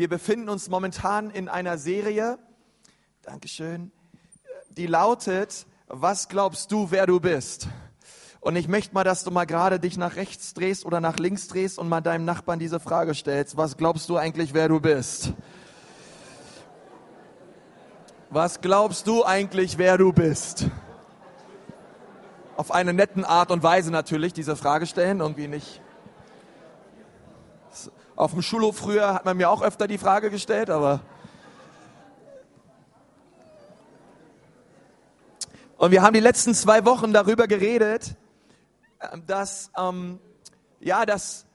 Wir befinden uns momentan in einer Serie, Dankeschön, die lautet, was glaubst du, wer du bist? Und ich möchte mal, dass du mal gerade dich nach rechts drehst oder nach links drehst und mal deinem Nachbarn diese Frage stellst. Was glaubst du eigentlich, wer du bist? Was glaubst du eigentlich, wer du bist? Auf eine netten Art und Weise natürlich diese Frage stellen, irgendwie nicht. Auf dem Schulhof früher hat man mir auch öfter die Frage gestellt, aber Und wir haben die letzten zwei Wochen darüber geredet, ähm, dass, ähm, ja, dass,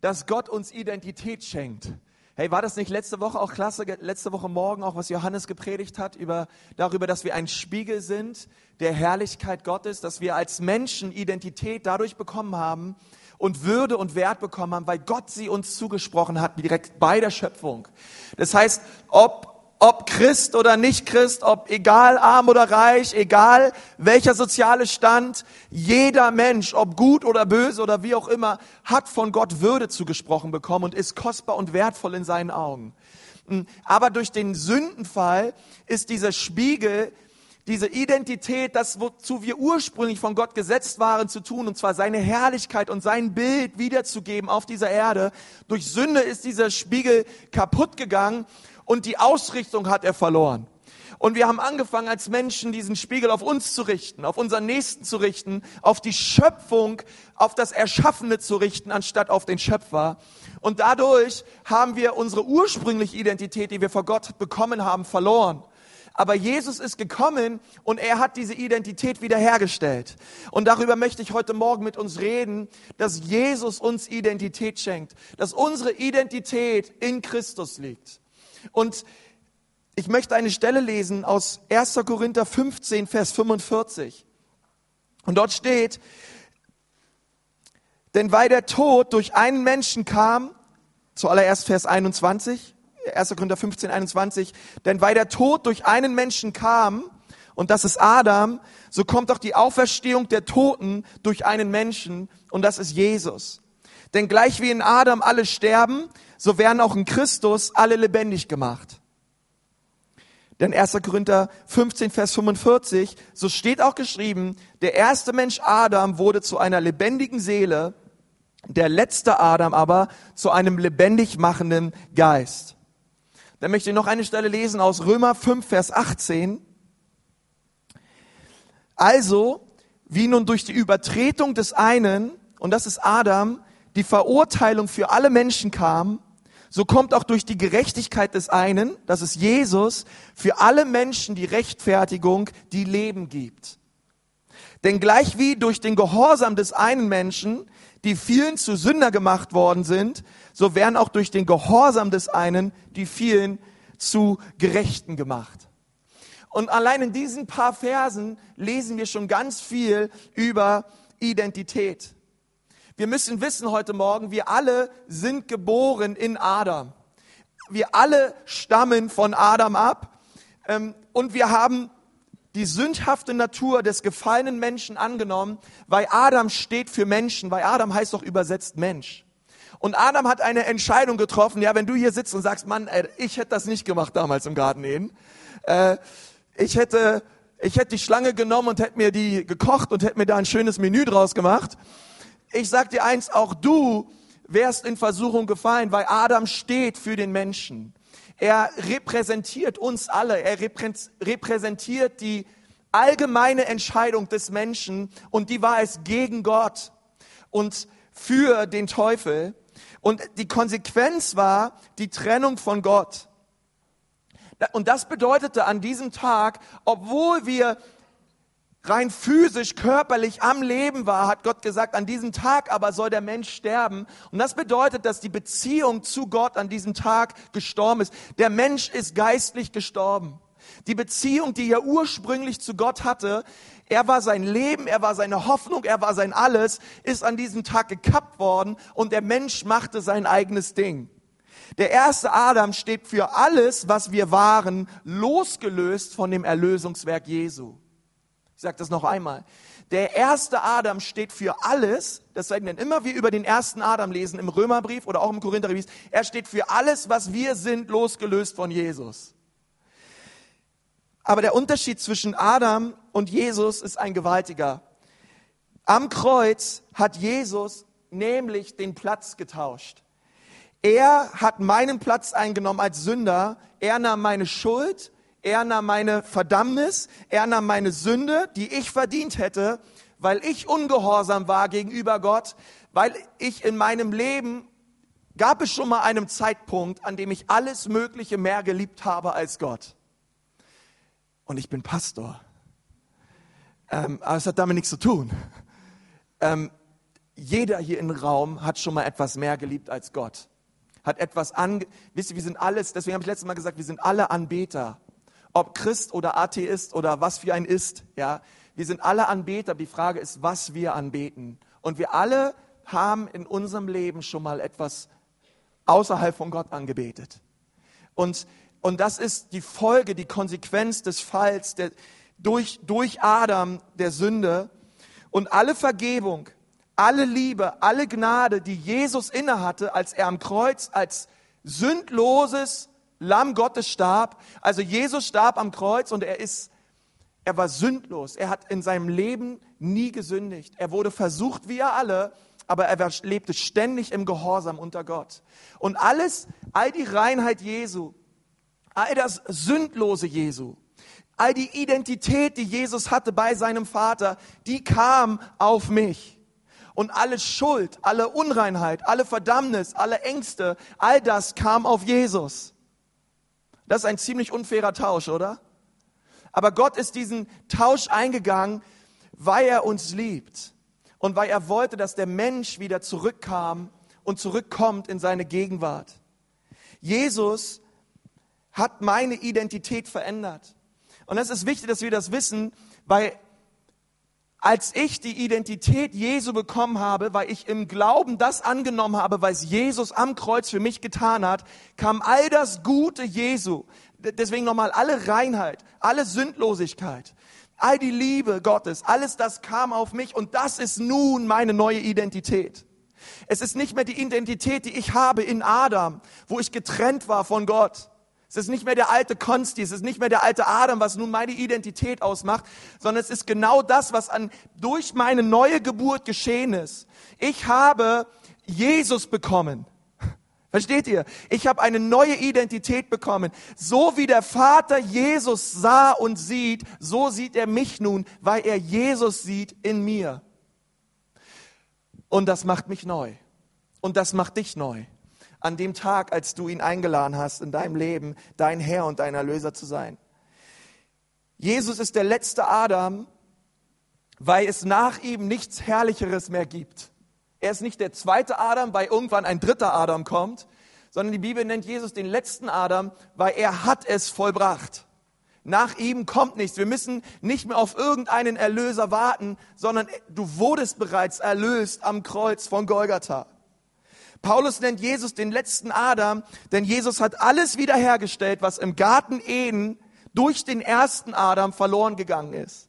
dass Gott uns Identität schenkt. Hey, war das nicht letzte Woche auch klasse, letzte Woche Morgen auch, was Johannes gepredigt hat, über, darüber, dass wir ein Spiegel sind der Herrlichkeit Gottes, dass wir als Menschen Identität dadurch bekommen haben und Würde und Wert bekommen haben, weil Gott sie uns zugesprochen hat, direkt bei der Schöpfung. Das heißt, ob ob Christ oder nicht Christ, ob egal arm oder reich, egal welcher soziale Stand, jeder Mensch, ob gut oder böse oder wie auch immer, hat von Gott Würde zugesprochen bekommen und ist kostbar und wertvoll in seinen Augen. Hm, aber durch den Sündenfall ist dieser Spiegel, diese Identität, das, wozu wir ursprünglich von Gott gesetzt waren zu tun, und zwar seine Herrlichkeit und sein Bild wiederzugeben auf dieser Erde. Durch Sünde ist dieser Spiegel kaputt gegangen und die Ausrichtung hat er verloren. Und wir haben angefangen als Menschen diesen Spiegel auf uns zu richten, auf unseren Nächsten zu richten, auf die Schöpfung, auf das Erschaffene zu richten, anstatt auf den Schöpfer. Und dadurch haben wir unsere ursprüngliche Identität, die wir vor Gott bekommen haben, verloren. Aber Jesus ist gekommen und er hat diese Identität wiederhergestellt. Und darüber möchte ich heute Morgen mit uns reden, dass Jesus uns Identität schenkt, dass unsere Identität in Christus liegt. Und ich möchte eine Stelle lesen aus 1. Korinther 15, Vers 45. Und dort steht, denn weil der Tod durch einen Menschen kam, zuallererst Vers 21, 1. Korinther 15, 21, denn weil der Tod durch einen Menschen kam, und das ist Adam, so kommt auch die Auferstehung der Toten durch einen Menschen, und das ist Jesus. Denn gleich wie in Adam alle sterben, so werden auch in Christus alle lebendig gemacht. Denn 1. Korinther 15, Vers 45, so steht auch geschrieben, der erste Mensch Adam wurde zu einer lebendigen Seele, der letzte Adam aber zu einem lebendig machenden Geist. Dann möchte ich noch eine Stelle lesen aus Römer 5, Vers 18. Also, wie nun durch die Übertretung des einen, und das ist Adam, die Verurteilung für alle Menschen kam, so kommt auch durch die Gerechtigkeit des einen, das ist Jesus, für alle Menschen die Rechtfertigung, die Leben gibt. Denn gleich wie durch den Gehorsam des einen Menschen die vielen zu Sünder gemacht worden sind, so werden auch durch den Gehorsam des einen die vielen zu Gerechten gemacht. Und allein in diesen paar Versen lesen wir schon ganz viel über Identität. Wir müssen wissen heute Morgen, wir alle sind geboren in Adam. Wir alle stammen von Adam ab ähm, und wir haben die sündhafte Natur des gefallenen Menschen angenommen, weil Adam steht für Menschen, weil Adam heißt doch übersetzt Mensch. Und Adam hat eine Entscheidung getroffen, ja, wenn du hier sitzt und sagst, Mann, ey, ich hätte das nicht gemacht damals im Garten Eden. Äh, ich hätte, ich hätte die Schlange genommen und hätte mir die gekocht und hätte mir da ein schönes Menü draus gemacht ich sag dir eins, auch du wärst in Versuchung gefallen, weil Adam steht für den Menschen. Er repräsentiert uns alle. Er repräsentiert die allgemeine Entscheidung des Menschen und die war es gegen Gott und für den Teufel. Und die Konsequenz war die Trennung von Gott. Und das bedeutete an diesem Tag, obwohl wir rein physisch, körperlich am Leben war, hat Gott gesagt, an diesem Tag aber soll der Mensch sterben. Und das bedeutet, dass die Beziehung zu Gott an diesem Tag gestorben ist. Der Mensch ist geistlich gestorben. Die Beziehung, die er ursprünglich zu Gott hatte, er war sein Leben, er war seine Hoffnung, er war sein Alles, ist an diesem Tag gekappt worden und der Mensch machte sein eigenes Ding. Der erste Adam steht für alles, was wir waren, losgelöst von dem Erlösungswerk Jesu. Sage das noch einmal. Der erste Adam steht für alles, das sagen wir immer wir über den ersten Adam lesen im Römerbrief oder auch im Korintherbrief, er steht für alles, was wir sind, losgelöst von Jesus. Aber der Unterschied zwischen Adam und Jesus ist ein gewaltiger. Am Kreuz hat Jesus nämlich den Platz getauscht. Er hat meinen Platz eingenommen als Sünder. Er nahm meine Schuld er nahm meine Verdammnis, er nahm meine Sünde, die ich verdient hätte, weil ich ungehorsam war gegenüber Gott, weil ich in meinem Leben gab es schon mal einen Zeitpunkt, an dem ich alles Mögliche mehr geliebt habe als Gott. Und ich bin Pastor. Ähm, aber es hat damit nichts zu tun. Ähm, jeder hier im Raum hat schon mal etwas mehr geliebt als Gott. Hat etwas an, wisst ihr, wir sind alles, deswegen habe ich letztes Mal gesagt, wir sind alle Anbeter ob Christ oder Atheist oder was für ein ist, ja. Wir sind alle Anbeter. Die Frage ist, was wir anbeten. Und wir alle haben in unserem Leben schon mal etwas außerhalb von Gott angebetet. Und, und das ist die Folge, die Konsequenz des Falls der, durch, durch Adam, der Sünde. Und alle Vergebung, alle Liebe, alle Gnade, die Jesus innehatte, als er am Kreuz als sündloses Lamm Gottes starb. Also Jesus starb am Kreuz und er ist, er war sündlos. Er hat in seinem Leben nie gesündigt. Er wurde versucht wie er alle, aber er lebte ständig im Gehorsam unter Gott. Und alles, all die Reinheit Jesu, all das Sündlose Jesu, all die Identität, die Jesus hatte bei seinem Vater, die kam auf mich. Und alle Schuld, alle Unreinheit, alle Verdammnis, alle Ängste, all das kam auf Jesus. Das ist ein ziemlich unfairer Tausch, oder? Aber Gott ist diesen Tausch eingegangen, weil er uns liebt und weil er wollte, dass der Mensch wieder zurückkam und zurückkommt in seine Gegenwart. Jesus hat meine Identität verändert. Und es ist wichtig, dass wir das wissen, weil als ich die Identität Jesu bekommen habe, weil ich im Glauben das angenommen habe, was Jesus am Kreuz für mich getan hat, kam all das Gute Jesu. Deswegen nochmal alle Reinheit, alle Sündlosigkeit, all die Liebe Gottes, alles das kam auf mich und das ist nun meine neue Identität. Es ist nicht mehr die Identität, die ich habe in Adam, wo ich getrennt war von Gott. Es ist nicht mehr der alte Konsti, es ist nicht mehr der alte Adam, was nun meine Identität ausmacht, sondern es ist genau das, was an, durch meine neue Geburt geschehen ist. Ich habe Jesus bekommen. Versteht ihr? Ich habe eine neue Identität bekommen. So wie der Vater Jesus sah und sieht, so sieht er mich nun, weil er Jesus sieht in mir. Und das macht mich neu. Und das macht dich neu an dem Tag, als du ihn eingeladen hast, in deinem Leben dein Herr und dein Erlöser zu sein. Jesus ist der letzte Adam, weil es nach ihm nichts Herrlicheres mehr gibt. Er ist nicht der zweite Adam, weil irgendwann ein dritter Adam kommt, sondern die Bibel nennt Jesus den letzten Adam, weil er hat es vollbracht. Nach ihm kommt nichts. Wir müssen nicht mehr auf irgendeinen Erlöser warten, sondern du wurdest bereits erlöst am Kreuz von Golgatha. Paulus nennt Jesus den letzten Adam, denn Jesus hat alles wiederhergestellt, was im Garten Eden durch den ersten Adam verloren gegangen ist.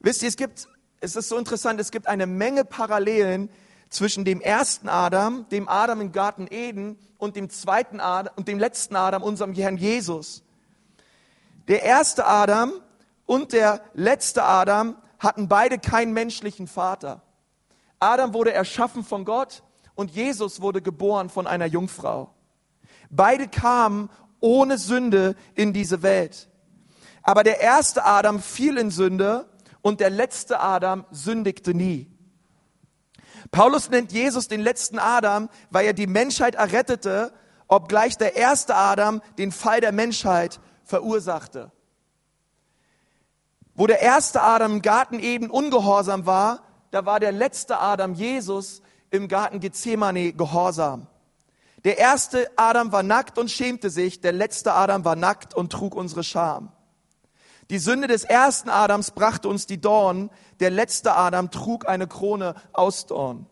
Wisst ihr, es gibt, es ist so interessant, es gibt eine Menge Parallelen zwischen dem ersten Adam, dem Adam im Garten Eden und dem zweiten Adam und dem letzten Adam, unserem Herrn Jesus. Der erste Adam und der letzte Adam hatten beide keinen menschlichen Vater. Adam wurde erschaffen von Gott und Jesus wurde geboren von einer Jungfrau. Beide kamen ohne Sünde in diese Welt. Aber der erste Adam fiel in Sünde und der letzte Adam sündigte nie. Paulus nennt Jesus den letzten Adam, weil er die Menschheit errettete, obgleich der erste Adam den Fall der Menschheit verursachte. Wo der erste Adam im Garten Eden ungehorsam war, da war der letzte Adam Jesus im Garten Gethsemane gehorsam. Der erste Adam war nackt und schämte sich, der letzte Adam war nackt und trug unsere Scham. Die Sünde des ersten Adams brachte uns die Dorn, der letzte Adam trug eine Krone aus Dorn.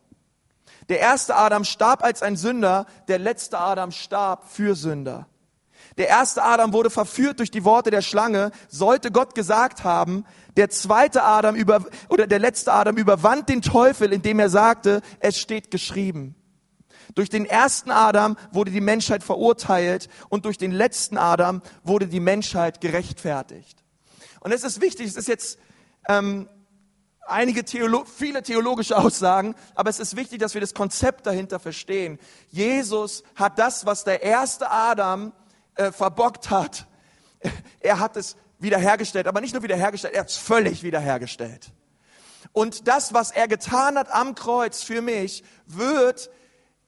Der erste Adam starb als ein Sünder, der letzte Adam starb für Sünder. Der erste Adam wurde verführt durch die Worte der Schlange, sollte Gott gesagt haben. Der zweite Adam über, oder der letzte Adam überwand den Teufel, indem er sagte, es steht geschrieben. Durch den ersten Adam wurde die Menschheit verurteilt und durch den letzten Adam wurde die Menschheit gerechtfertigt. Und es ist wichtig, es ist jetzt ähm, einige Theolo viele theologische Aussagen, aber es ist wichtig, dass wir das Konzept dahinter verstehen. Jesus hat das, was der erste Adam äh, verbockt hat, er hat es wiederhergestellt, aber nicht nur wiederhergestellt, er hat es völlig wiederhergestellt. Und das, was er getan hat am Kreuz für mich, wird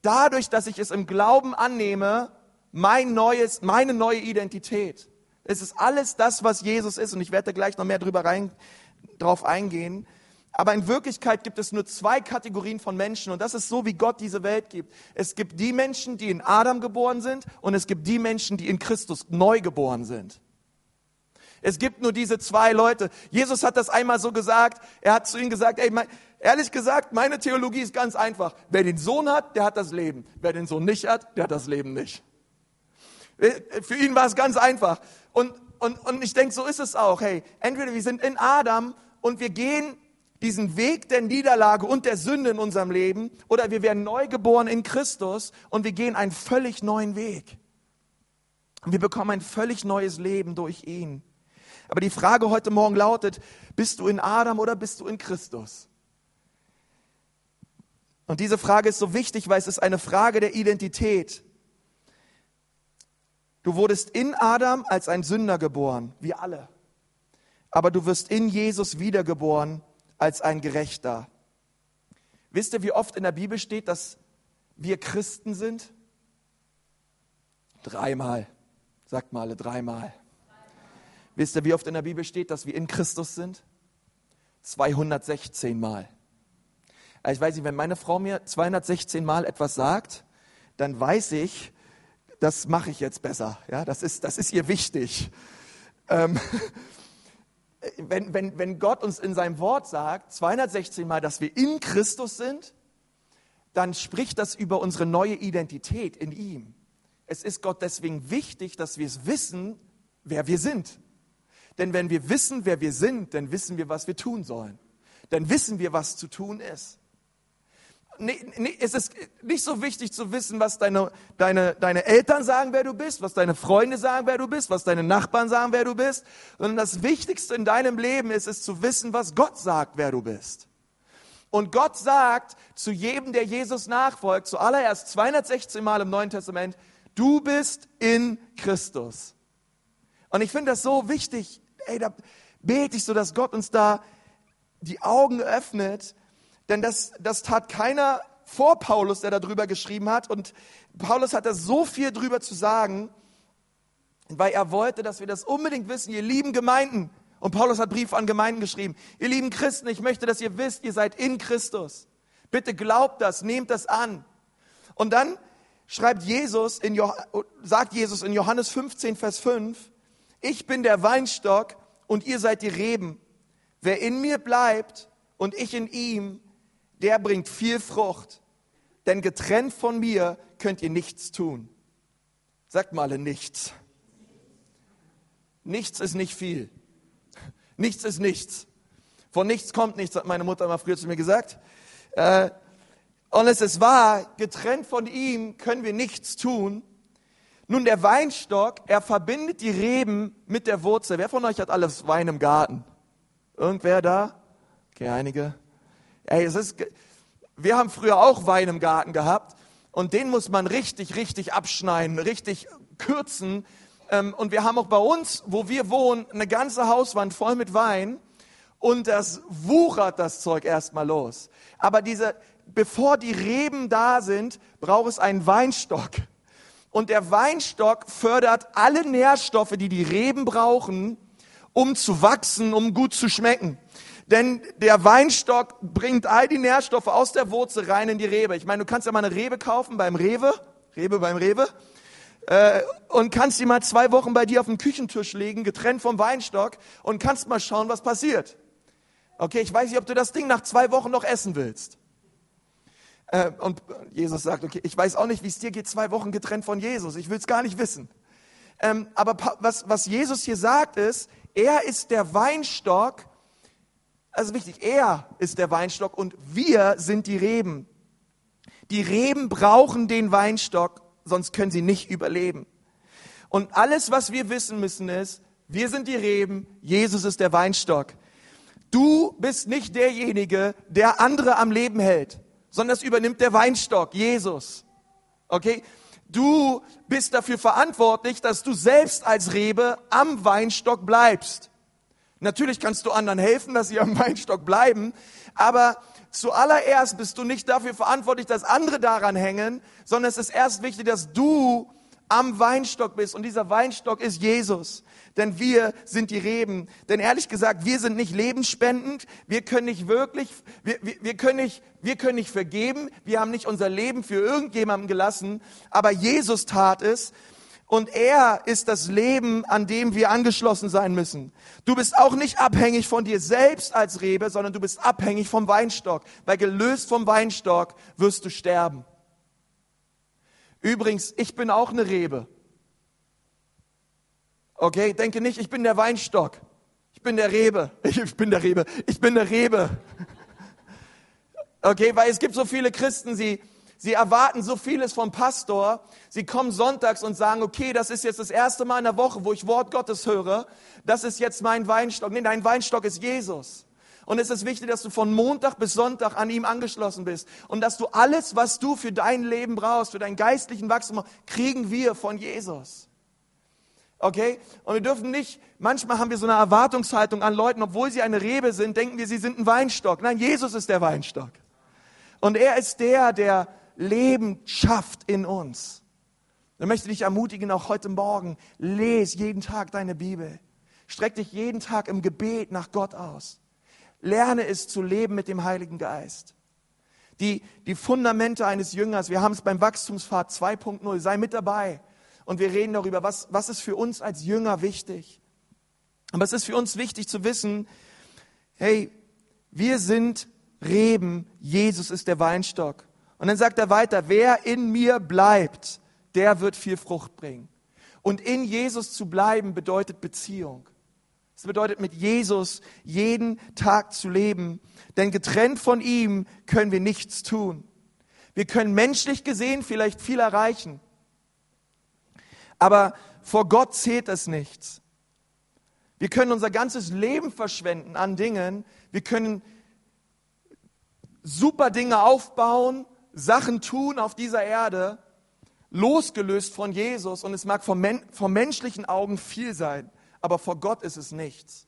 dadurch, dass ich es im Glauben annehme, mein neues, meine neue Identität. Es ist alles das, was Jesus ist, und ich werde da gleich noch mehr drüber rein, drauf eingehen. Aber in Wirklichkeit gibt es nur zwei Kategorien von Menschen und das ist so, wie Gott diese Welt gibt. Es gibt die Menschen, die in Adam geboren sind und es gibt die Menschen, die in Christus neu geboren sind. Es gibt nur diese zwei Leute. Jesus hat das einmal so gesagt. Er hat zu ihnen gesagt, ey, mein, ehrlich gesagt, meine Theologie ist ganz einfach. Wer den Sohn hat, der hat das Leben. Wer den Sohn nicht hat, der hat das Leben nicht. Äh, für ihn war es ganz einfach. Und, und, und ich denke, so ist es auch. Hey, entweder wir sind in Adam und wir gehen diesen Weg der Niederlage und der Sünde in unserem Leben oder wir werden neu geboren in Christus und wir gehen einen völlig neuen Weg. Und wir bekommen ein völlig neues Leben durch ihn. Aber die Frage heute Morgen lautet, bist du in Adam oder bist du in Christus? Und diese Frage ist so wichtig, weil es ist eine Frage der Identität. Du wurdest in Adam als ein Sünder geboren, wie alle. Aber du wirst in Jesus wiedergeboren als ein Gerechter. Wisst ihr, wie oft in der Bibel steht, dass wir Christen sind? Dreimal. Sagt mal alle dreimal. Wisst ihr, wie oft in der Bibel steht, dass wir in Christus sind? 216 Mal. Also ich weiß nicht, wenn meine Frau mir 216 Mal etwas sagt, dann weiß ich, das mache ich jetzt besser. Ja, das ist, das ist ihr wichtig. Ähm, wenn, wenn, wenn Gott uns in seinem Wort sagt, 216 Mal, dass wir in Christus sind, dann spricht das über unsere neue Identität in ihm. Es ist Gott deswegen wichtig, dass wir es wissen, wer wir sind. Denn wenn wir wissen, wer wir sind, dann wissen wir, was wir tun sollen. Dann wissen wir, was zu tun ist nee, nee, es ist nicht so wichtig zu wissen, was deine, deine, deine Eltern sagen, wer du bist, was deine Freunde sagen, wer du bist, was deine Nachbarn sagen, wer du bist, sondern das Wichtigste in deinem Leben ist es zu wissen, was Gott sagt, wer du bist. Und Gott sagt zu jedem, der Jesus nachfolgt, zuallererst 216 Mal im Neuen Testament, du bist in Christus. Und ich finde das so wichtig, ey, da bete ich so, dass Gott uns da die Augen öffnet, denn das, das tat keiner vor Paulus, der darüber geschrieben hat. Und Paulus hat da so viel drüber zu sagen, weil er wollte, dass wir das unbedingt wissen, ihr lieben Gemeinden. Und Paulus hat Briefe an Gemeinden geschrieben. Ihr lieben Christen, ich möchte, dass ihr wisst, ihr seid in Christus. Bitte glaubt das, nehmt das an. Und dann schreibt Jesus in, sagt Jesus in Johannes 15, Vers 5, ich bin der Weinstock und ihr seid die Reben. Wer in mir bleibt und ich in ihm, der bringt viel Frucht. Denn getrennt von mir könnt ihr nichts tun. Sagt mal nichts. Nichts ist nicht viel. Nichts ist nichts. Von nichts kommt nichts, hat meine Mutter mal früher zu mir gesagt. Äh, und es ist wahr, getrennt von ihm können wir nichts tun. Nun, der Weinstock, er verbindet die Reben mit der Wurzel. Wer von euch hat alles Wein im Garten? Irgendwer da? Okay, einige. Ey, es ist, wir haben früher auch Wein im Garten gehabt und den muss man richtig, richtig abschneiden, richtig kürzen. Ähm, und wir haben auch bei uns, wo wir wohnen, eine ganze Hauswand voll mit Wein und das wuchert das Zeug erstmal los. Aber diese, bevor die Reben da sind, braucht es einen Weinstock. Und der Weinstock fördert alle Nährstoffe, die die Reben brauchen, um zu wachsen, um gut zu schmecken. Denn der Weinstock bringt all die Nährstoffe aus der Wurzel rein in die Rebe. Ich meine, du kannst ja mal eine Rebe kaufen beim Rewe, Rebe beim Rewe, äh, und kannst die mal zwei Wochen bei dir auf den Küchentisch legen, getrennt vom Weinstock, und kannst mal schauen, was passiert. Okay, ich weiß nicht, ob du das Ding nach zwei Wochen noch essen willst. Äh, und Jesus sagt, okay, ich weiß auch nicht, wie es dir geht, zwei Wochen getrennt von Jesus. Ich will es gar nicht wissen. Ähm, aber was, was Jesus hier sagt ist, er ist der Weinstock, also wichtig, er ist der Weinstock und wir sind die Reben. Die Reben brauchen den Weinstock, sonst können sie nicht überleben. Und alles, was wir wissen müssen, ist, wir sind die Reben, Jesus ist der Weinstock. Du bist nicht derjenige, der andere am Leben hält, sondern das übernimmt der Weinstock, Jesus. Okay? Du bist dafür verantwortlich, dass du selbst als Rebe am Weinstock bleibst. Natürlich kannst du anderen helfen, dass sie am Weinstock bleiben, aber zuallererst bist du nicht dafür verantwortlich, dass andere daran hängen, sondern es ist erst wichtig, dass du am Weinstock bist. Und dieser Weinstock ist Jesus. Denn wir sind die Reben. Denn ehrlich gesagt, wir sind nicht lebensspendend. Wir können nicht wirklich, wir, wir, wir, können nicht, wir können nicht vergeben. Wir haben nicht unser Leben für irgendjemanden gelassen. Aber Jesus tat es. Und er ist das Leben, an dem wir angeschlossen sein müssen. Du bist auch nicht abhängig von dir selbst als Rebe, sondern du bist abhängig vom Weinstock. Weil gelöst vom Weinstock wirst du sterben. Übrigens, ich bin auch eine Rebe. Okay, denke nicht, ich bin der Weinstock. Ich bin der Rebe. Ich bin der Rebe. Ich bin der Rebe. Okay, weil es gibt so viele Christen, sie, Sie erwarten so vieles vom Pastor. Sie kommen sonntags und sagen, okay, das ist jetzt das erste Mal in der Woche, wo ich Wort Gottes höre. Das ist jetzt mein Weinstock. Nee, dein Weinstock ist Jesus. Und es ist wichtig, dass du von Montag bis Sonntag an ihm angeschlossen bist. Und dass du alles, was du für dein Leben brauchst, für deinen geistlichen Wachstum, kriegen wir von Jesus. Okay? Und wir dürfen nicht, manchmal haben wir so eine Erwartungshaltung an Leuten, obwohl sie eine Rebe sind, denken wir, sie sind ein Weinstock. Nein, Jesus ist der Weinstock. Und er ist der, der Leben schafft in uns. Dann möchte ich dich ermutigen, auch heute Morgen, lese jeden Tag deine Bibel. Streck dich jeden Tag im Gebet nach Gott aus. Lerne es zu leben mit dem Heiligen Geist. Die, die Fundamente eines Jüngers, wir haben es beim Wachstumspfad 2.0, sei mit dabei. Und wir reden darüber, was, was ist für uns als Jünger wichtig. Aber es ist für uns wichtig zu wissen, hey, wir sind Reben, Jesus ist der Weinstock. Und dann sagt er weiter, wer in mir bleibt, der wird viel Frucht bringen. Und in Jesus zu bleiben bedeutet Beziehung. Es bedeutet mit Jesus jeden Tag zu leben, denn getrennt von ihm können wir nichts tun. Wir können menschlich gesehen vielleicht viel erreichen, aber vor Gott zählt es nichts. Wir können unser ganzes Leben verschwenden an Dingen, wir können super Dinge aufbauen, Sachen tun auf dieser Erde, losgelöst von Jesus. Und es mag vom, Men vom menschlichen Augen viel sein, aber vor Gott ist es nichts.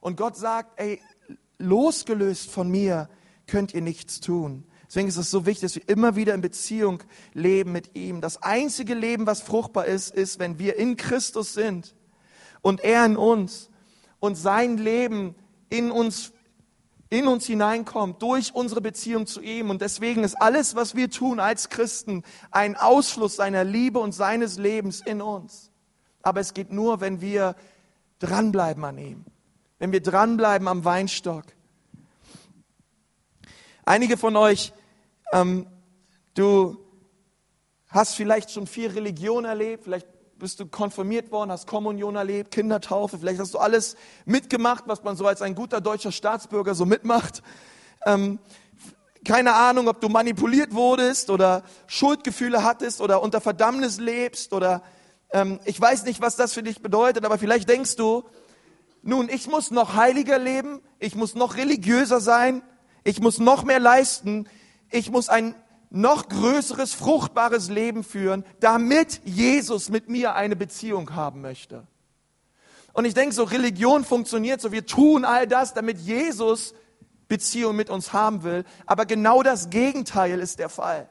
Und Gott sagt, ey, losgelöst von mir könnt ihr nichts tun. Deswegen ist es so wichtig, dass wir immer wieder in Beziehung leben mit ihm. Das einzige Leben, was fruchtbar ist, ist, wenn wir in Christus sind und er in uns und sein Leben in uns in uns hineinkommt durch unsere Beziehung zu ihm. Und deswegen ist alles, was wir tun als Christen, ein Ausfluss seiner Liebe und seines Lebens in uns. Aber es geht nur, wenn wir dranbleiben an ihm, wenn wir dranbleiben am Weinstock. Einige von euch, ähm, du hast vielleicht schon viel Religion erlebt, vielleicht bist du konfirmiert worden, hast Kommunion erlebt, Kindertaufe, vielleicht hast du alles mitgemacht, was man so als ein guter deutscher Staatsbürger so mitmacht. Ähm, keine Ahnung, ob du manipuliert wurdest oder Schuldgefühle hattest oder unter Verdammnis lebst oder ähm, ich weiß nicht, was das für dich bedeutet, aber vielleicht denkst du, nun, ich muss noch heiliger leben, ich muss noch religiöser sein, ich muss noch mehr leisten, ich muss ein noch größeres, fruchtbares Leben führen, damit Jesus mit mir eine Beziehung haben möchte. Und ich denke, so Religion funktioniert so, wir tun all das, damit Jesus Beziehung mit uns haben will. Aber genau das Gegenteil ist der Fall.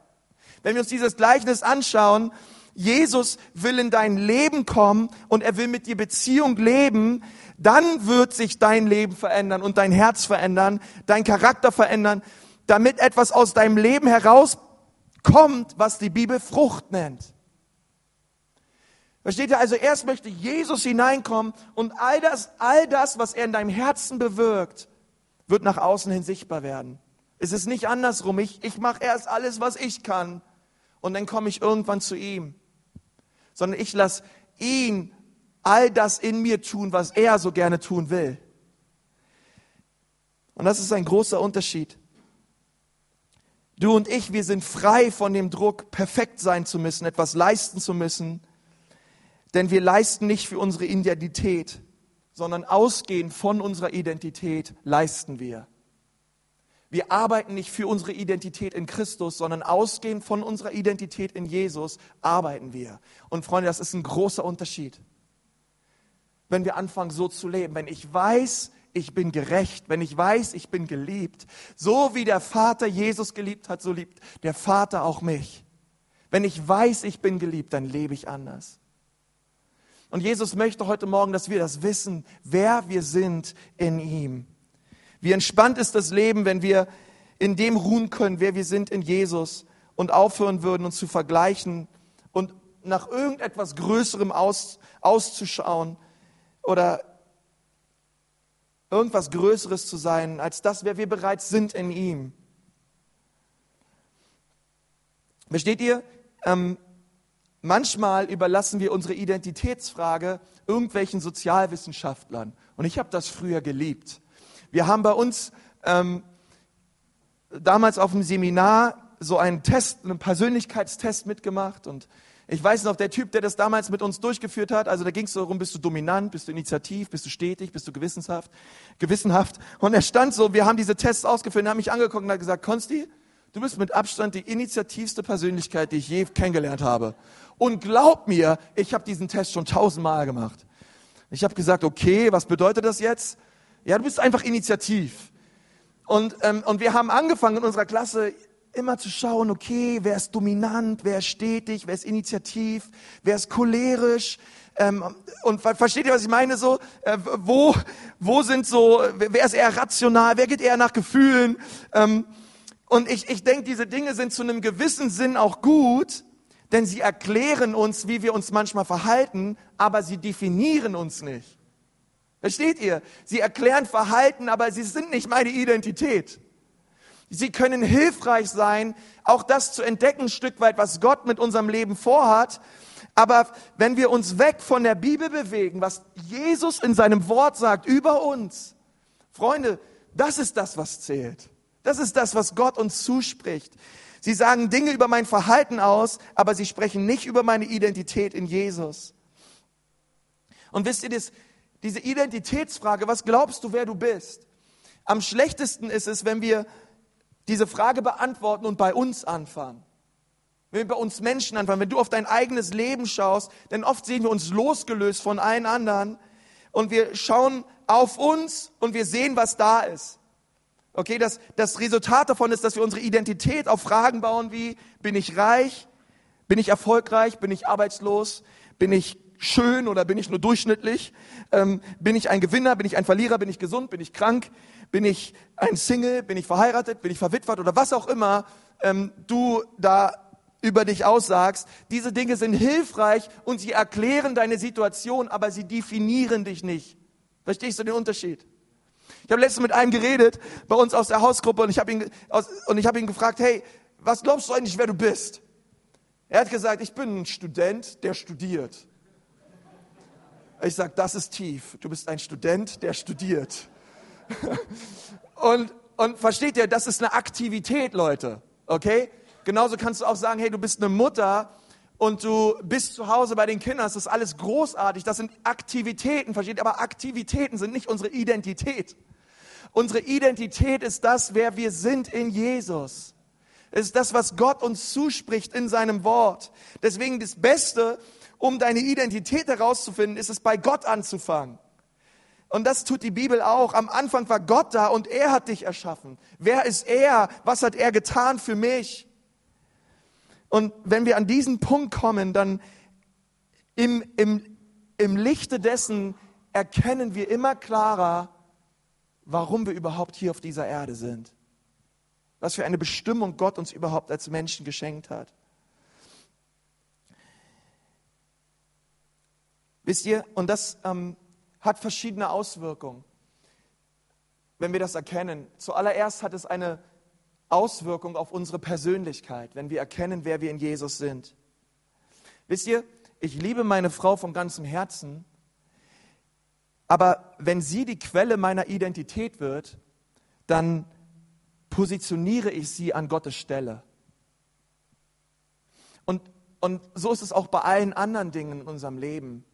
Wenn wir uns dieses Gleichnis anschauen, Jesus will in dein Leben kommen und er will mit dir Beziehung leben, dann wird sich dein Leben verändern und dein Herz verändern, dein Charakter verändern, damit etwas aus deinem Leben heraus kommt, was die Bibel Frucht nennt. Versteht ihr also, erst möchte Jesus hineinkommen und all das, all das, was er in deinem Herzen bewirkt, wird nach außen hin sichtbar werden. Es ist nicht andersrum. Ich, ich mache erst alles, was ich kann und dann komme ich irgendwann zu ihm. Sondern ich lasse ihn all das in mir tun, was er so gerne tun will. Und das ist ein großer Unterschied. Du und ich, wir sind frei von dem Druck, perfekt sein zu müssen, etwas leisten zu müssen. Denn wir leisten nicht für unsere Identität, sondern ausgehend von unserer Identität leisten wir. Wir arbeiten nicht für unsere Identität in Christus, sondern ausgehend von unserer Identität in Jesus arbeiten wir. Und Freunde, das ist ein großer Unterschied. Wenn wir anfangen so zu leben, wenn ich weiß, ich bin gerecht, wenn ich weiß, ich bin geliebt, so wie der Vater Jesus geliebt hat, so liebt der Vater auch mich. Wenn ich weiß, ich bin geliebt, dann lebe ich anders. Und Jesus möchte heute Morgen, dass wir das wissen, wer wir sind in ihm. Wie entspannt ist das Leben, wenn wir in dem ruhen können, wer wir sind in Jesus und aufhören würden, uns zu vergleichen und nach irgendetwas Größerem aus, auszuschauen oder irgendwas Größeres zu sein, als das, wer wir bereits sind in ihm. Versteht ihr? Ähm, manchmal überlassen wir unsere Identitätsfrage irgendwelchen Sozialwissenschaftlern. Und ich habe das früher geliebt. Wir haben bei uns ähm, damals auf dem Seminar so einen Test, einen Persönlichkeitstest mitgemacht und ich weiß noch, der Typ, der das damals mit uns durchgeführt hat, also da ging es darum, bist du dominant, bist du initiativ, bist du stetig, bist du gewissenshaft, gewissenhaft. Und er stand so, wir haben diese Tests ausgeführt, er hat mich angeguckt und hat gesagt, Konsti, du bist mit Abstand die initiativste Persönlichkeit, die ich je kennengelernt habe. Und glaub mir, ich habe diesen Test schon tausendmal gemacht. Ich habe gesagt, okay, was bedeutet das jetzt? Ja, du bist einfach initiativ. Und, ähm, und wir haben angefangen in unserer Klasse immer zu schauen, okay, wer ist dominant, wer ist stetig, wer ist initiativ, wer ist cholerisch. Ähm, und versteht ihr, was ich meine? So, äh, wo, wo sind so, wer ist eher rational, wer geht eher nach Gefühlen? Ähm, und ich, ich denke, diese Dinge sind zu einem gewissen Sinn auch gut, denn sie erklären uns, wie wir uns manchmal verhalten, aber sie definieren uns nicht. Versteht ihr? Sie erklären Verhalten, aber sie sind nicht meine Identität. Sie können hilfreich sein, auch das zu entdecken, ein Stück weit, was Gott mit unserem Leben vorhat. Aber wenn wir uns weg von der Bibel bewegen, was Jesus in seinem Wort sagt über uns, Freunde, das ist das, was zählt. Das ist das, was Gott uns zuspricht. Sie sagen Dinge über mein Verhalten aus, aber sie sprechen nicht über meine Identität in Jesus. Und wisst ihr das, diese Identitätsfrage, was glaubst du, wer du bist? Am schlechtesten ist es, wenn wir diese Frage beantworten und bei uns anfangen. Wenn wir bei uns Menschen anfangen, wenn du auf dein eigenes Leben schaust, denn oft sehen wir uns losgelöst von allen anderen und wir schauen auf uns und wir sehen, was da ist. Okay, das, das Resultat davon ist, dass wir unsere Identität auf Fragen bauen wie, bin ich reich? Bin ich erfolgreich? Bin ich arbeitslos? Bin ich schön oder bin ich nur durchschnittlich? Ähm, bin ich ein Gewinner? Bin ich ein Verlierer? Bin ich gesund? Bin ich krank? Bin ich ein Single? Bin ich verheiratet? Bin ich verwitwet? Oder was auch immer ähm, du da über dich aussagst. Diese Dinge sind hilfreich und sie erklären deine Situation, aber sie definieren dich nicht. Verstehst du den Unterschied? Ich habe letztens mit einem geredet bei uns aus der Hausgruppe und ich habe ihn, aus, und ich habe ihn gefragt, hey, was glaubst du eigentlich, wer du bist? Er hat gesagt, ich bin ein Student, der studiert. Ich sage, das ist tief. Du bist ein Student, der studiert. und, und versteht ihr, das ist eine Aktivität, Leute. Okay? Genauso kannst du auch sagen, hey, du bist eine Mutter und du bist zu Hause bei den Kindern. Das ist alles großartig. Das sind Aktivitäten, versteht ihr? Aber Aktivitäten sind nicht unsere Identität. Unsere Identität ist das, wer wir sind in Jesus. Es ist das, was Gott uns zuspricht in seinem Wort. Deswegen das Beste, um deine Identität herauszufinden, ist es bei Gott anzufangen. Und das tut die Bibel auch. Am Anfang war Gott da und er hat dich erschaffen. Wer ist er? Was hat er getan für mich? Und wenn wir an diesen Punkt kommen, dann im, im, im Lichte dessen erkennen wir immer klarer, warum wir überhaupt hier auf dieser Erde sind. Was für eine Bestimmung Gott uns überhaupt als Menschen geschenkt hat. Wisst ihr, und das ähm, hat verschiedene Auswirkungen, wenn wir das erkennen. Zuallererst hat es eine Auswirkung auf unsere Persönlichkeit, wenn wir erkennen, wer wir in Jesus sind. Wisst ihr, ich liebe meine Frau von ganzem Herzen, aber wenn sie die Quelle meiner Identität wird, dann positioniere ich sie an Gottes Stelle. Und, und so ist es auch bei allen anderen Dingen in unserem Leben.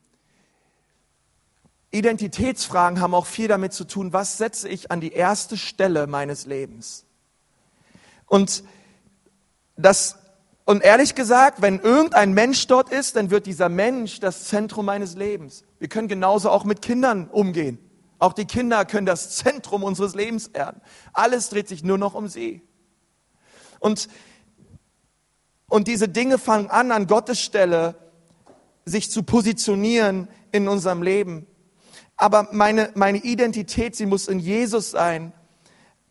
Identitätsfragen haben auch viel damit zu tun, was setze ich an die erste Stelle meines Lebens. Und das und ehrlich gesagt, wenn irgendein Mensch dort ist, dann wird dieser Mensch das Zentrum meines Lebens. Wir können genauso auch mit Kindern umgehen. Auch die Kinder können das Zentrum unseres Lebens werden. Alles dreht sich nur noch um sie. Und, und diese Dinge fangen an, an Gottes Stelle sich zu positionieren in unserem Leben. Aber meine, meine Identität, sie muss in Jesus sein.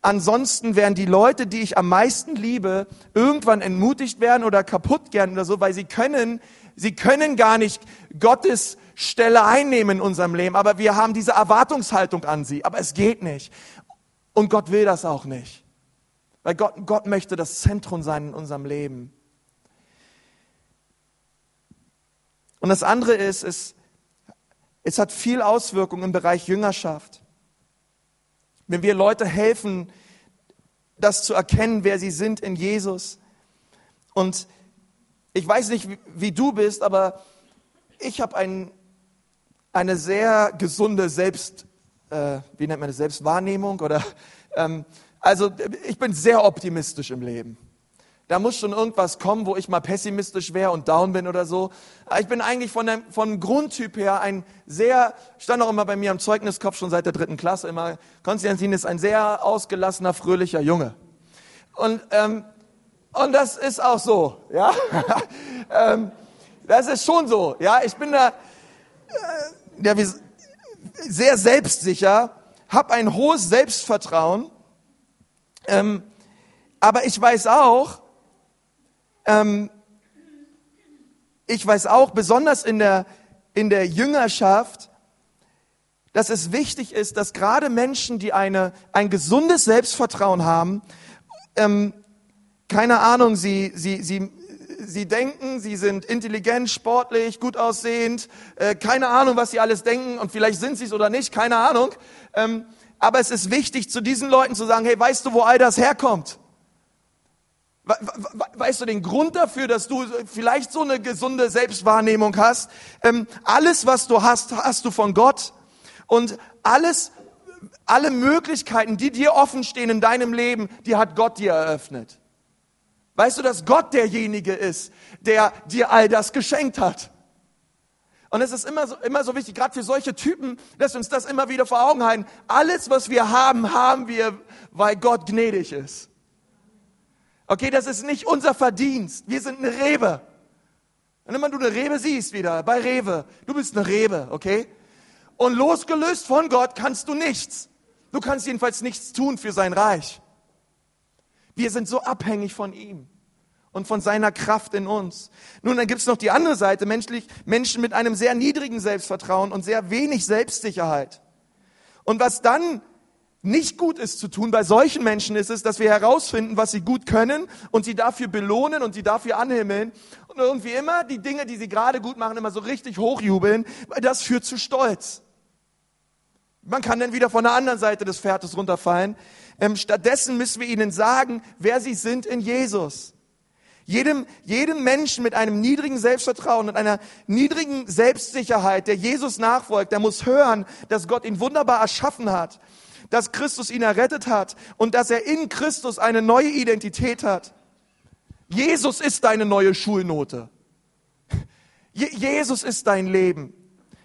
Ansonsten werden die Leute, die ich am meisten liebe, irgendwann entmutigt werden oder kaputt gehen oder so, weil sie können, sie können gar nicht Gottes Stelle einnehmen in unserem Leben. Aber wir haben diese Erwartungshaltung an sie. Aber es geht nicht. Und Gott will das auch nicht. Weil Gott, Gott möchte das Zentrum sein in unserem Leben. Und das andere ist, es, es hat viel Auswirkungen im Bereich Jüngerschaft. Wenn wir Leute helfen, das zu erkennen, wer sie sind in Jesus. Und ich weiß nicht, wie, wie du bist, aber ich habe ein, eine sehr gesunde Selbst, äh, wie nennt man das, Selbstwahrnehmung oder, ähm, also ich bin sehr optimistisch im Leben. Da muss schon irgendwas kommen, wo ich mal pessimistisch wäre und down bin oder so. Ich bin eigentlich von dem, von Grundtyp her ein sehr, stand auch immer bei mir am Zeugniskopf schon seit der dritten Klasse immer, Konstantin ist ein sehr ausgelassener, fröhlicher Junge. Und, ähm, und das ist auch so, ja. ähm, das ist schon so, ja. Ich bin da äh, ja, sehr selbstsicher, habe ein hohes Selbstvertrauen, ähm, aber ich weiß auch, ähm, ich weiß auch, besonders in der, in der Jüngerschaft, dass es wichtig ist, dass gerade Menschen, die eine, ein gesundes Selbstvertrauen haben, ähm, keine Ahnung, sie, sie, sie, sie denken, sie sind intelligent, sportlich, gut aussehend, äh, keine Ahnung, was sie alles denken und vielleicht sind sie es oder nicht, keine Ahnung. Ähm, aber es ist wichtig, zu diesen Leuten zu sagen, hey, weißt du, wo all das herkommt? Weißt du den Grund dafür, dass du vielleicht so eine gesunde Selbstwahrnehmung hast? Ähm, alles, was du hast, hast du von Gott. Und alles, alle Möglichkeiten, die dir offen stehen in deinem Leben, die hat Gott dir eröffnet. Weißt du, dass Gott derjenige ist, der dir all das geschenkt hat? Und es ist immer so, immer so wichtig, gerade für solche Typen, dass wir uns das immer wieder vor Augen halten. Alles, was wir haben, haben wir, weil Gott gnädig ist. Okay, das ist nicht unser Verdienst. Wir sind eine Rebe. Und immer du eine Rebe siehst wieder, bei Rewe, du bist eine Rebe, okay? Und losgelöst von Gott kannst du nichts. Du kannst jedenfalls nichts tun für sein Reich. Wir sind so abhängig von ihm und von seiner Kraft in uns. Nun, dann gibt's noch die andere Seite, menschlich, Menschen mit einem sehr niedrigen Selbstvertrauen und sehr wenig Selbstsicherheit. Und was dann nicht gut ist zu tun bei solchen Menschen ist es, dass wir herausfinden, was sie gut können und sie dafür belohnen und sie dafür anhimmeln und irgendwie immer die Dinge, die sie gerade gut machen, immer so richtig hochjubeln, weil das führt zu Stolz. Man kann dann wieder von der anderen Seite des Pferdes runterfallen. Ähm, stattdessen müssen wir ihnen sagen, wer sie sind in Jesus. Jedem, jedem Menschen mit einem niedrigen Selbstvertrauen und einer niedrigen Selbstsicherheit, der Jesus nachfolgt, der muss hören, dass Gott ihn wunderbar erschaffen hat dass Christus ihn errettet hat und dass er in Christus eine neue Identität hat. Jesus ist deine neue Schulnote. Jesus ist dein Leben.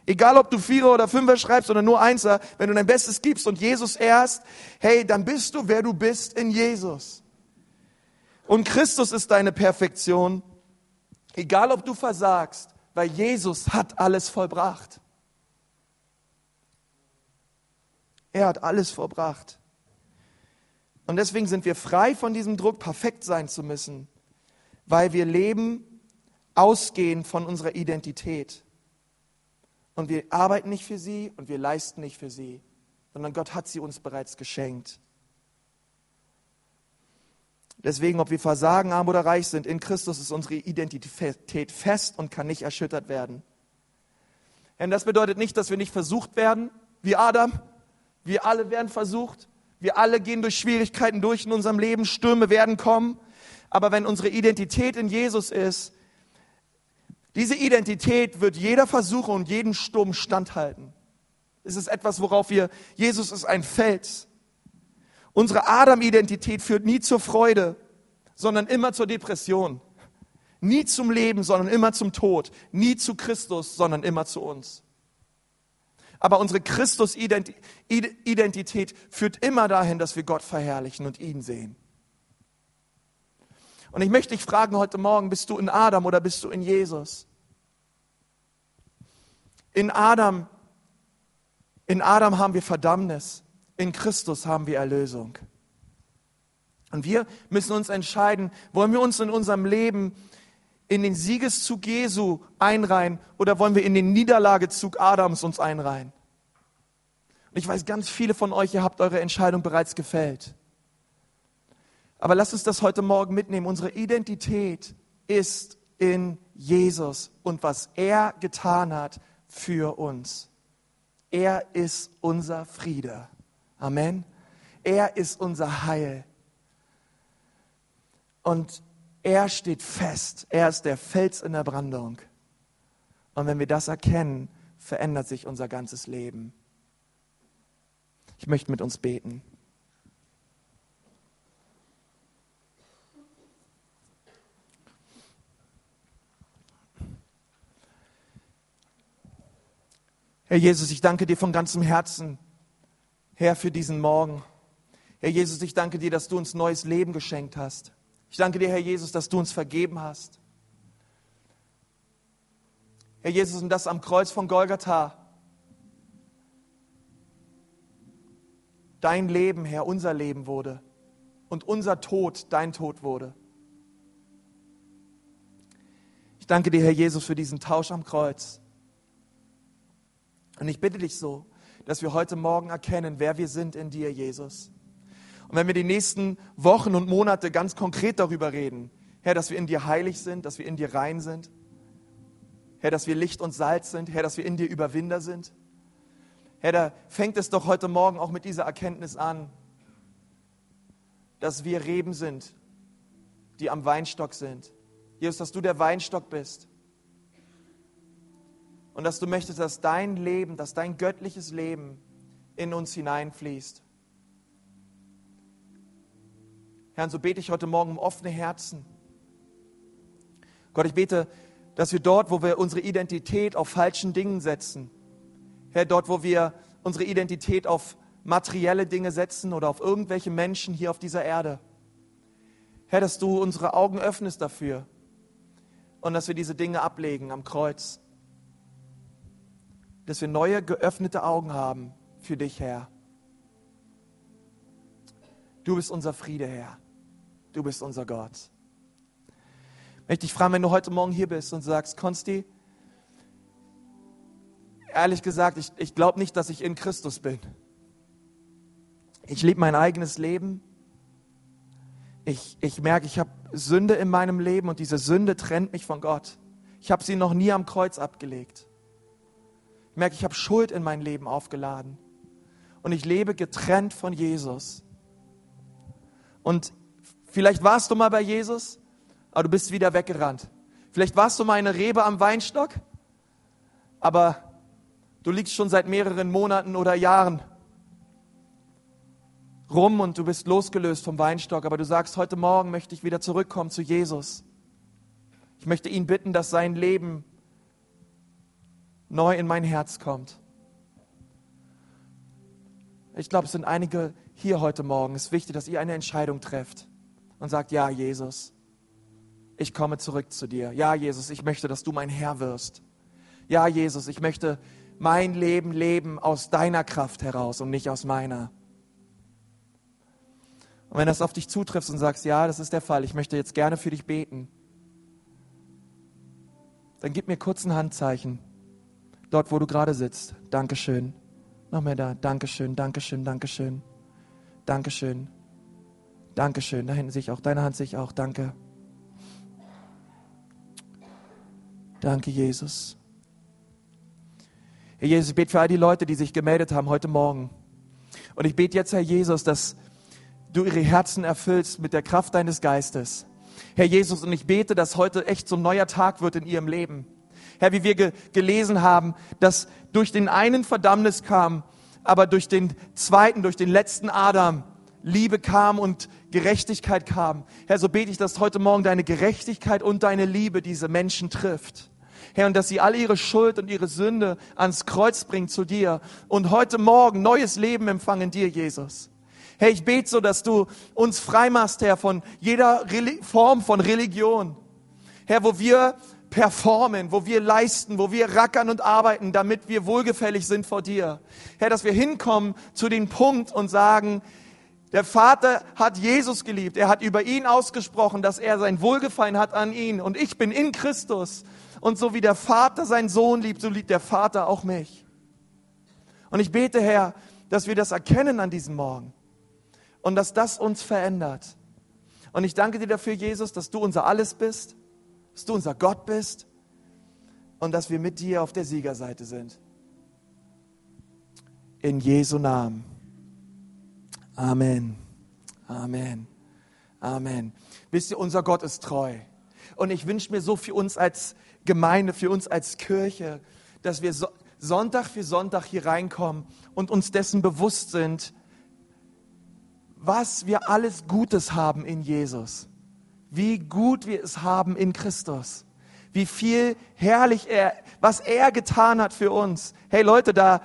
Egal, ob du Vierer oder Fünfer schreibst oder nur Einser, wenn du dein Bestes gibst und Jesus erst, hey, dann bist du, wer du bist in Jesus. Und Christus ist deine Perfektion. Egal, ob du versagst, weil Jesus hat alles vollbracht. Er hat alles verbracht. Und deswegen sind wir frei von diesem Druck, perfekt sein zu müssen, weil wir leben ausgehend von unserer Identität. Und wir arbeiten nicht für sie und wir leisten nicht für sie, sondern Gott hat sie uns bereits geschenkt. Deswegen, ob wir versagen, arm oder reich sind, in Christus ist unsere Identität fest und kann nicht erschüttert werden. Denn das bedeutet nicht, dass wir nicht versucht werden, wie Adam. Wir alle werden versucht. Wir alle gehen durch Schwierigkeiten durch in unserem Leben. Stürme werden kommen. Aber wenn unsere Identität in Jesus ist, diese Identität wird jeder Versuch und jeden Sturm standhalten. Es ist etwas, worauf wir, Jesus ist ein Fels. Unsere Adam-Identität führt nie zur Freude, sondern immer zur Depression. Nie zum Leben, sondern immer zum Tod. Nie zu Christus, sondern immer zu uns. Aber unsere Christus-Identität führt immer dahin, dass wir Gott verherrlichen und ihn sehen. Und ich möchte dich fragen heute Morgen, bist du in Adam oder bist du in Jesus? In Adam, in Adam haben wir Verdammnis. In Christus haben wir Erlösung. Und wir müssen uns entscheiden, wollen wir uns in unserem Leben in den Siegeszug Jesu einreihen oder wollen wir in den Niederlagezug Adams uns einreihen? Und ich weiß, ganz viele von euch, ihr habt eure Entscheidung bereits gefällt. Aber lasst uns das heute Morgen mitnehmen. Unsere Identität ist in Jesus und was er getan hat für uns. Er ist unser Friede. Amen. Er ist unser Heil. Und er steht fest. Er ist der Fels in der Brandung. Und wenn wir das erkennen, verändert sich unser ganzes Leben. Ich möchte mit uns beten. Herr Jesus, ich danke dir von ganzem Herzen Herr, für diesen Morgen. Herr Jesus, ich danke dir, dass du uns neues Leben geschenkt hast. Ich danke dir, Herr Jesus, dass du uns vergeben hast. Herr Jesus, und das am Kreuz von Golgatha. Dein Leben, Herr, unser Leben wurde und unser Tod dein Tod wurde. Ich danke dir, Herr Jesus, für diesen Tausch am Kreuz. Und ich bitte dich so, dass wir heute Morgen erkennen, wer wir sind in dir, Jesus. Und wenn wir die nächsten Wochen und Monate ganz konkret darüber reden, Herr, dass wir in dir heilig sind, dass wir in dir rein sind, Herr, dass wir Licht und Salz sind, Herr, dass wir in dir Überwinder sind. Herr, da fängt es doch heute Morgen auch mit dieser Erkenntnis an, dass wir Reben sind, die am Weinstock sind. Jesus, dass du der Weinstock bist und dass du möchtest, dass dein Leben, dass dein göttliches Leben in uns hineinfließt. Herr, so bete ich heute Morgen um offene Herzen. Gott, ich bete, dass wir dort, wo wir unsere Identität auf falschen Dingen setzen, Herr, dort, wo wir unsere Identität auf materielle Dinge setzen oder auf irgendwelche Menschen hier auf dieser Erde, Herr, dass du unsere Augen öffnest dafür und dass wir diese Dinge ablegen am Kreuz dass wir neue geöffnete Augen haben für dich, Herr. Du bist unser Friede, Herr. Du bist unser Gott. Möchte ich fragen, wenn du heute Morgen hier bist und sagst, Konsti, ehrlich gesagt, ich, ich glaube nicht, dass ich in Christus bin. Ich lebe mein eigenes Leben. Ich, ich merke, ich habe Sünde in meinem Leben und diese Sünde trennt mich von Gott. Ich habe sie noch nie am Kreuz abgelegt merke, ich habe Schuld in mein Leben aufgeladen. Und ich lebe getrennt von Jesus. Und vielleicht warst du mal bei Jesus, aber du bist wieder weggerannt. Vielleicht warst du mal eine Rebe am Weinstock, aber du liegst schon seit mehreren Monaten oder Jahren rum und du bist losgelöst vom Weinstock, aber du sagst, heute Morgen möchte ich wieder zurückkommen zu Jesus. Ich möchte ihn bitten, dass sein Leben neu in mein Herz kommt. Ich glaube, es sind einige hier heute Morgen. Es ist wichtig, dass ihr eine Entscheidung trefft und sagt, ja, Jesus, ich komme zurück zu dir. Ja, Jesus, ich möchte, dass du mein Herr wirst. Ja, Jesus, ich möchte mein Leben leben aus deiner Kraft heraus und nicht aus meiner. Und wenn das auf dich zutrifft und sagst, ja, das ist der Fall, ich möchte jetzt gerne für dich beten, dann gib mir kurz ein Handzeichen. Dort, wo du gerade sitzt. Dankeschön. Noch mehr da. Dankeschön, Dankeschön, Dankeschön. Dankeschön. Dankeschön. Da hinten sehe ich auch, deine Hand sehe ich auch. Danke. Danke, Jesus. Herr Jesus, ich bete für all die Leute, die sich gemeldet haben heute Morgen. Und ich bete jetzt, Herr Jesus, dass du ihre Herzen erfüllst mit der Kraft deines Geistes. Herr Jesus, und ich bete, dass heute echt so ein neuer Tag wird in ihrem Leben. Herr, wie wir ge gelesen haben, dass durch den einen Verdammnis kam, aber durch den zweiten, durch den letzten Adam Liebe kam und Gerechtigkeit kam. Herr, so bete ich, dass heute Morgen deine Gerechtigkeit und deine Liebe diese Menschen trifft. Herr, und dass sie alle ihre Schuld und ihre Sünde ans Kreuz bringen zu dir und heute Morgen neues Leben empfangen dir, Jesus. Herr, ich bete so, dass du uns frei machst, Herr, von jeder Form von Religion. Herr, wo wir performen, wo wir leisten, wo wir rackern und arbeiten, damit wir wohlgefällig sind vor dir. Herr, dass wir hinkommen zu dem Punkt und sagen, der Vater hat Jesus geliebt. Er hat über ihn ausgesprochen, dass er sein Wohlgefallen hat an ihn. Und ich bin in Christus. Und so wie der Vater seinen Sohn liebt, so liebt der Vater auch mich. Und ich bete, Herr, dass wir das erkennen an diesem Morgen. Und dass das uns verändert. Und ich danke dir dafür, Jesus, dass du unser Alles bist, dass du unser Gott bist und dass wir mit dir auf der Siegerseite sind. In Jesu Namen. Amen. Amen. Amen. Wisst ihr, unser Gott ist treu. Und ich wünsche mir so für uns als Gemeinde, für uns als Kirche, dass wir Sonntag für Sonntag hier reinkommen und uns dessen bewusst sind, was wir alles Gutes haben in Jesus. Wie gut wir es haben in Christus. Wie viel herrlich er, was er getan hat für uns. Hey Leute, da,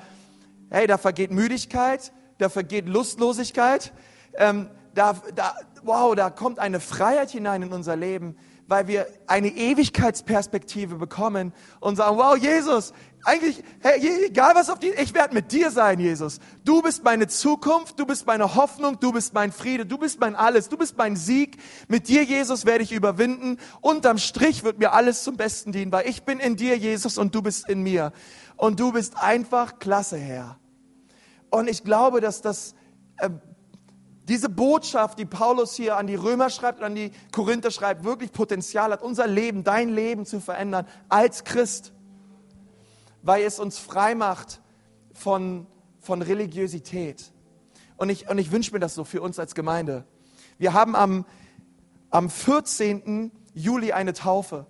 hey, da vergeht Müdigkeit, da vergeht Lustlosigkeit, ähm, da, da, wow, da kommt eine Freiheit hinein in unser Leben, weil wir eine Ewigkeitsperspektive bekommen und sagen, wow, Jesus, eigentlich, hey, egal was auf die, ich werde mit dir sein, Jesus. Du bist meine Zukunft, du bist meine Hoffnung, du bist mein Friede, du bist mein alles, du bist mein Sieg. Mit dir, Jesus, werde ich überwinden. Unterm Strich wird mir alles zum Besten dienen, weil ich bin in dir, Jesus, und du bist in mir. Und du bist einfach klasse, Herr. Und ich glaube, dass das, äh, diese Botschaft, die Paulus hier an die Römer schreibt und an die Korinther schreibt, wirklich Potenzial hat, unser Leben, dein Leben zu verändern als Christ, weil es uns frei macht von, von Religiosität. Und ich, und ich wünsche mir das so für uns als Gemeinde. Wir haben am, am 14. Juli eine Taufe.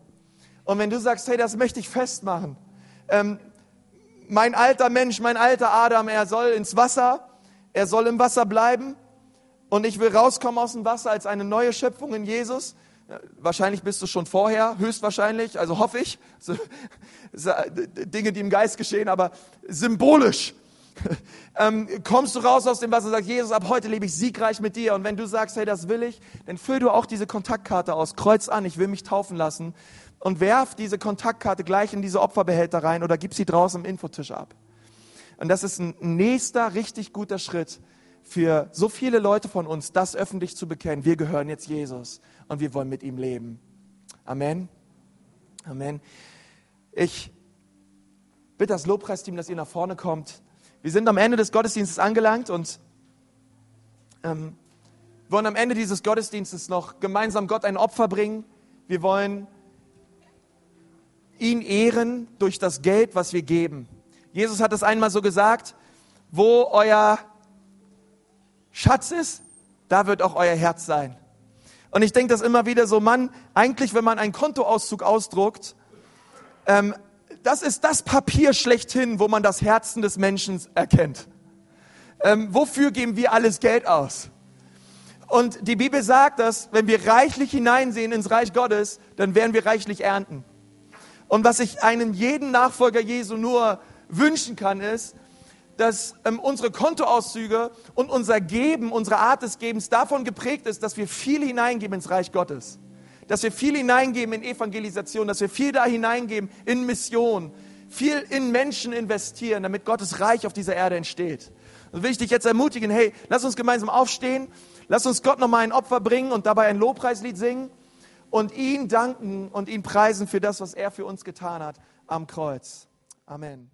Und wenn du sagst, hey, das möchte ich festmachen, ähm, mein alter Mensch, mein alter Adam, er soll ins Wasser, er soll im Wasser bleiben und ich will rauskommen aus dem Wasser als eine neue Schöpfung in Jesus. Wahrscheinlich bist du schon vorher, höchstwahrscheinlich, also hoffe ich. Dinge, die im Geist geschehen, aber symbolisch. Ähm, kommst du raus aus dem Wasser und sagst, Jesus, ab heute lebe ich siegreich mit dir. Und wenn du sagst, hey, das will ich, dann füll du auch diese Kontaktkarte aus, kreuz an, ich will mich taufen lassen und werf diese Kontaktkarte gleich in diese Opferbehälter rein oder gib sie draußen im Infotisch ab. Und das ist ein nächster richtig guter Schritt für so viele Leute von uns, das öffentlich zu bekennen. Wir gehören jetzt Jesus und wir wollen mit ihm leben. Amen. Amen. Ich bitte das Lobpreisteam, dass ihr nach vorne kommt. Wir sind am Ende des Gottesdienstes angelangt und ähm, wollen am Ende dieses Gottesdienstes noch gemeinsam Gott ein Opfer bringen. Wir wollen ihn ehren durch das Geld, was wir geben. Jesus hat es einmal so gesagt, wo euer Schatz ist, da wird auch euer Herz sein. Und ich denke das immer wieder so, Mann, eigentlich, wenn man einen Kontoauszug ausdruckt, ähm, das ist das Papier schlechthin, wo man das Herzen des Menschen erkennt. Ähm, wofür geben wir alles Geld aus? Und die Bibel sagt, dass wenn wir reichlich hineinsehen ins Reich Gottes, dann werden wir reichlich ernten. Und was ich einem jeden Nachfolger Jesu nur wünschen kann, ist, dass ähm, unsere Kontoauszüge und unser Geben, unsere Art des Gebens davon geprägt ist, dass wir viel hineingeben ins Reich Gottes. Dass wir viel hineingeben in Evangelisation, dass wir viel da hineingeben in Mission, viel in Menschen investieren, damit Gottes Reich auf dieser Erde entsteht. Und will ich dich jetzt ermutigen, hey, lass uns gemeinsam aufstehen, lass uns Gott nochmal ein Opfer bringen und dabei ein Lobpreislied singen und ihn danken und ihn preisen für das, was er für uns getan hat am Kreuz. Amen.